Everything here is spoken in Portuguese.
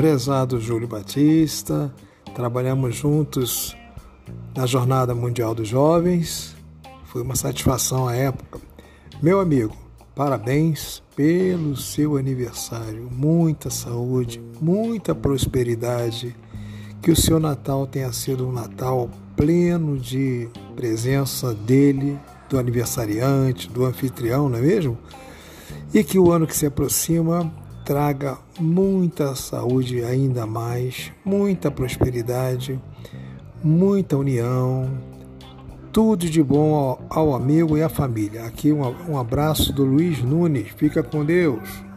prezado Júlio Batista, trabalhamos juntos na Jornada Mundial dos Jovens. Foi uma satisfação à época. Meu amigo, parabéns pelo seu aniversário. Muita saúde, muita prosperidade. Que o seu Natal tenha sido um Natal pleno de presença dele, do aniversariante, do anfitrião, não é mesmo? E que o ano que se aproxima traga muita saúde ainda mais, muita prosperidade, muita união, tudo de bom ao, ao amigo e à família. Aqui um, um abraço do Luiz Nunes. Fica com Deus.